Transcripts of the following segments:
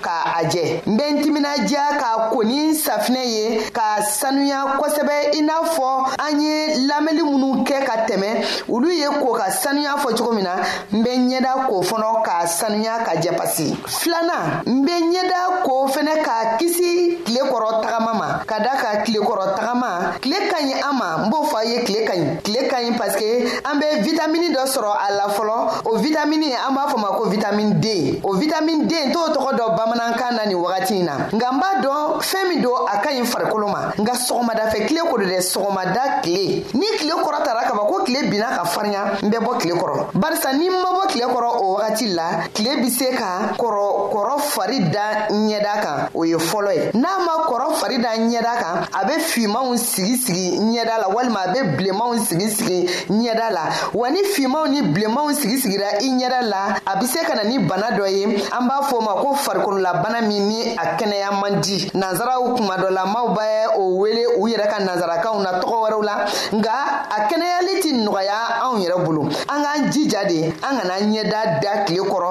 ka a jɛ n bɛ n timinadiya ka ko ni safinɛ ye ka sanuya kosɛbɛ i n'a fɔ an ye lamɛnni minnu kɛ ka tɛmɛ olu ye ko ka sanuya fɔ cogo min na n bɛ ɲɛda ko fɔlɔ ka sanuya ka jɛ pasi filanan n bɛ ɲɛda ko fɛnɛ ka kisi tile kɔrɔ tagama ma ka da ka tile kɔrɔ tagama tile ka ɲi an ma n b'o fɔ a ye tile ka ɲi tile ka ɲi paseke an be vitamini dɔ sɔrɔ a la fɔlɔ o vitamini an b'a fɔ ma ko vitamini d o vitamini d t'o tɔgɔ dɔ bamanankan na nin wagati na nka n b'a dɔn fɛɛn min don a ka ɲi farikolo ma nka sɔgɔmadafɛ kile ko do dɛ sɔgɔmada kile ni kile kɔrɔ tara kaba ko kile binna ka farinya n bɛ bɔ kile kɔrɔ barisa ni ma bɔ kile kɔrɔ o wagati la kile be se ka kɔrɔ kɔrɔ fari da ɲɛda kan o ye fɔlɔ ye n'a ma kɔrɔ fari da ɲɛda kan a be fimanw sigi sigi ɲɛda la walima a bɛ bilenmanw sigi sigi ɲɛda la wa ni finmanw ni bilenmanw sigi sigira i ɲɛda la a bɛ se ka na ni bana dɔ ye an b'a fɔ o ma ko farikololabana min ni a kɛnɛya man di nanzaraw kuma dɔ la maaw bɛ o wele u yɛrɛ ka nanzarakanw na tɔgɔ wɛrɛw la nka a kɛnɛyali tɛ nɔgɔya anw yɛrɛ bolo an k'an jija de an kana ɲɛda da tile kɔrɔ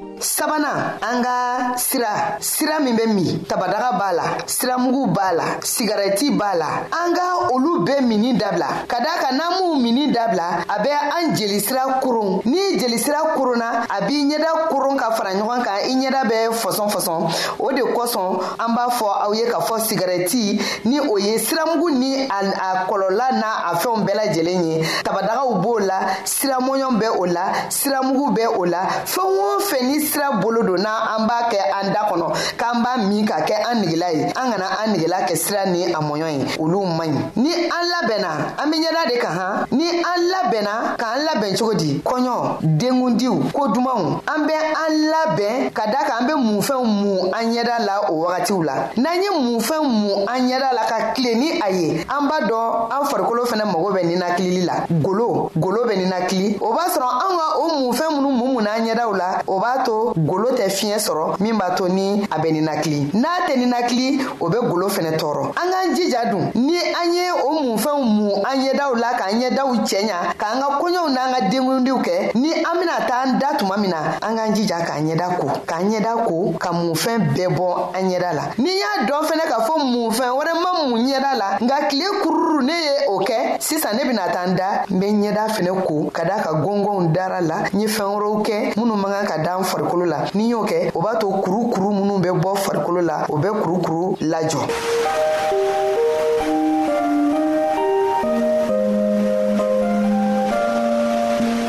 sabanan an ka sira sira min bɛ min tabadaga b'a la siramugu b'a la sigarɛti b'a la an ka olu bɛɛ mini dabila ka daa ka n'an m'u mini dabila a bɛ an jelisira koron ni jelisira koronna a b'i ɲɛda koron ka fara ɲɔgɔn kan i ɲɛda bɛ fɔsɔn fɔsɔn o de kosɔn an b'a fɔ aw ye k'a fɔ sigarɛti ni o ye siramugu ni a kɔlɔla n'a a fɛnw bɛɛ lajɛlen ye tabadagaw b'o la siramɔɲɔn bɛ o la siramugu bɛ o la fɛn o fɛn ni sira bolo don na an b'a kɛ an da kɔnɔ k'an b'a min ka kɛ an negela ye an kana an negela kɛ sira ni a mɔɲɔ ye olu man ɲi ni an labɛnna an be ɲɛda de ka han ni an labɛnna k'an labɛn cogo di kɔɲɔ denkundiw ko dumanw an bɛ an labɛn ka da kan an be munfɛnw mun an ɲɛda la o wagatiw la n'an ye munfɛnw mun an ɲɛda la ka tile ni a ye an b'a dɔn an farikolo fɛnɛ mago bɛ ninakilili la golo golo bɛ ninakili o b'a sɔrɔ an ka o munfɛn minnu mumu n'an ɲɛdaw la o b'a to golo tɛ fiɲɛ sɔrɔ min b'a to ni a bɛ ninakili n'a tɛ ninakili o bɛ golo fɛnɛ tɔɔrɔ an k'an jija dun ni an ye o munfɛnw mu an ɲɛdaw la k'an ɲɛdaw cɛɲa k'an ka koɲɛw n'an ka denkundiw kɛ ni an bɛna taa an da tuma min na an k'an jija k'an ɲɛda ko k'an ɲɛda ko ka munfɛn bɛɛ bɔ an ɲɛda la n'i y'a dɔn fɛnɛ k'a fɔ mun fɛn wɛrɛ ma mun ɲɛda la nka tile kururu ne ye o kɛ sisan ne bɛna taa n da n bɛ ɲɛda fɛnɛ ko ka da ka gɔngɔnw dara la n ye fɛn wɛrɛw kɛ minnu man kan ka da n farikolo la ni n y'o kɛ o b'a to kurukuru minnu bɛ bɔ farikolo la o bɛ kurukuru lajɔ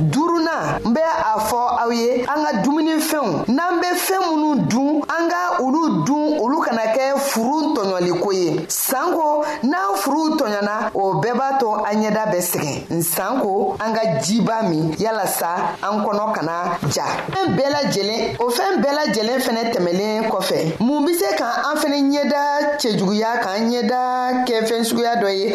duurunan n bɛ a fɔ aw ye an ka dumunifɛnw n'an bɛ fɛn minnu dun an ka olu dun olu kana kɛ furu tɔɲɔliko ye sanko n'an furu tɔɲɔna o bɛɛ b'a to an ɲɛda bɛ sɛgɛn sanko an ka jiba min yalasa an kɔnɔ kana ja fɛn bɛɛ lajɛlen o fɛn bɛɛ lajɛlen fɛnɛ tɛmɛlen kɔfɛ mun be se ka an fɛnɛ ɲɛda cɛjuguya k'an ɲɛda kɛ fɛn suguya dɔ ye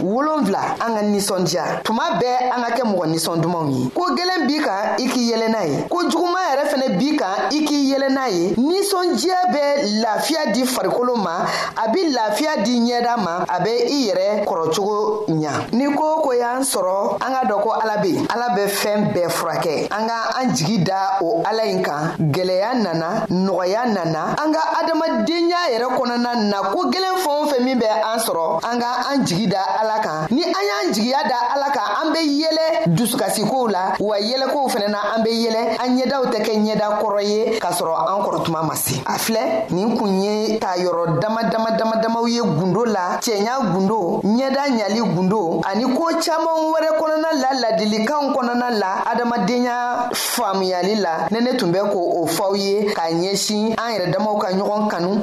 wolonfila an ka ninsɔndiya tuma bɛɛ an ka kɛ mɔgɔ ninsɔn dumanw ye ko gwɛlɛn b'i kan i k'i yɛlɛ n'a ye ko juguma yɛrɛ fɛnɛ b'i kan i k'i yɛlɛ n'a ye ninsɔndiya bɛ lafiya di farikolo ma a be lafiya di ɲɛda ma a be i yɛrɛ kɔrɔcogo ɲa ni ko ko y'an sɔrɔ an ka dɔ ko ala be ala bɛ fɛɛn bɛɛ furakɛ an ka an jigi da o ala ɲi kan gwɛlɛya nana nɔgɔya nana an ka adamadenya yɛrɛ kɔnɔna na ko gwɛlɛn fɛn o fɛn min bɛ an sɔrɔ an ka an jigi da ala kan ni an y'an jigiya da ala kan an be yɛlɛ dusukasikow la wa yɛlɛkow fɛnɛ na an be yɛlɛ an ɲɛdaw tɛ kɛ ɲɛda kɔrɔ ye k'a sɔrɔ an kɔrɔ tuma ma se a filɛ nin kun ye ta yɔrɔ dama dama dama damaw ye gundo la cɛɲa gundo ɲɛda ɲali gundo ani koo caaman wɛrɛ kɔnɔna la ladilikanw kɔnɔna la adamadenya faamuyali la ne ne tun bɛ ko o fɔw ye k'a ɲɛsin an yɛrɛ damaw ka ɲɔgɔn kanu